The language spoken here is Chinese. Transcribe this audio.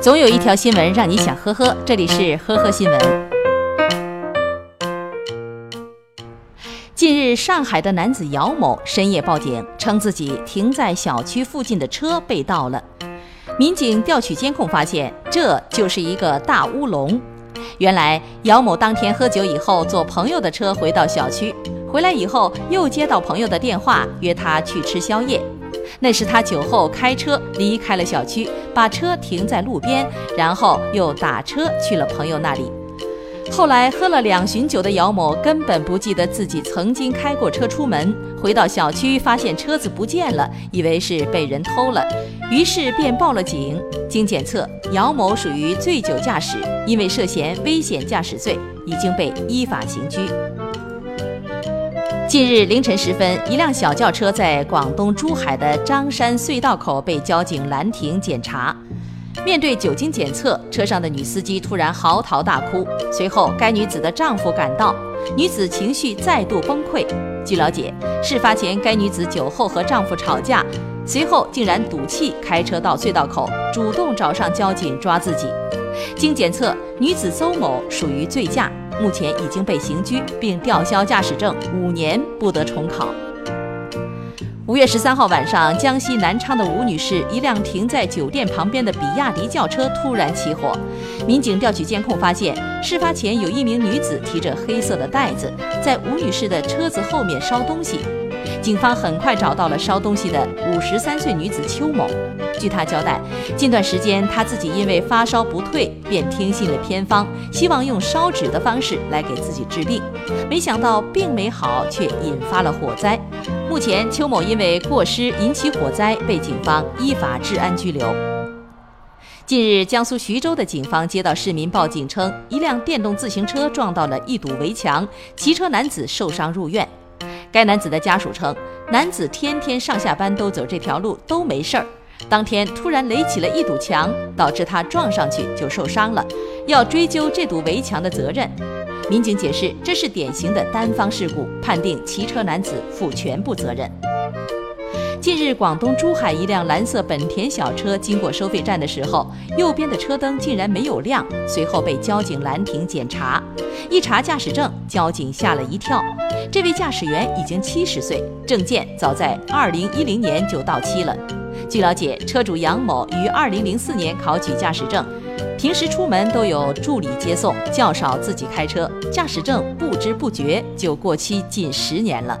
总有一条新闻让你想呵呵，这里是呵呵新闻。近日，上海的男子姚某深夜报警，称自己停在小区附近的车被盗了。民警调取监控发现，这就是一个大乌龙。原来，姚某当天喝酒以后，坐朋友的车回到小区，回来以后又接到朋友的电话，约他去吃宵夜。那是他酒后开车离开了小区，把车停在路边，然后又打车去了朋友那里。后来喝了两巡酒的姚某根本不记得自己曾经开过车出门，回到小区发现车子不见了，以为是被人偷了，于是便报了警。经检测，姚某属于醉酒驾驶，因为涉嫌危险驾驶罪，已经被依法刑拘。近日凌晨时分，一辆小轿车在广东珠海的张山隧道口被交警拦停检查。面对酒精检测，车上的女司机突然嚎啕大哭。随后，该女子的丈夫赶到，女子情绪再度崩溃。据了解，事发前该女子酒后和丈夫吵架，随后竟然赌气开车到隧道口，主动找上交警抓自己。经检测，女子邹某属于醉驾，目前已经被刑拘，并吊销驾驶证五年，不得重考。五月十三号晚上，江西南昌的吴女士一辆停在酒店旁边的比亚迪轿车突然起火。民警调取监控发现，事发前有一名女子提着黑色的袋子在吴女士的车子后面烧东西。警方很快找到了烧东西的五十三岁女子邱某。据她交代，近段时间她自己因为发烧不退，便听信了偏方，希望用烧纸的方式来给自己治病。没想到病没好，却引发了火灾。目前，邱某因为过失引起火灾，被警方依法治安拘留。近日，江苏徐州的警方接到市民报警称，一辆电动自行车撞到了一堵围墙，骑车男子受伤入院。该男子的家属称，男子天天上下班都走这条路，都没事儿。当天突然垒起了一堵墙，导致他撞上去就受伤了，要追究这堵围墙的责任。民警解释，这是典型的单方事故，判定骑车男子负全部责任。近日，广东珠海一辆蓝色本田小车经过收费站的时候，右边的车灯竟然没有亮，随后被交警拦停检查。一查驾驶证，交警吓了一跳。这位驾驶员已经七十岁，证件早在二零一零年就到期了。据了解，车主杨某于二零零四年考取驾驶证，平时出门都有助理接送，较少自己开车，驾驶证不知不觉就过期近十年了。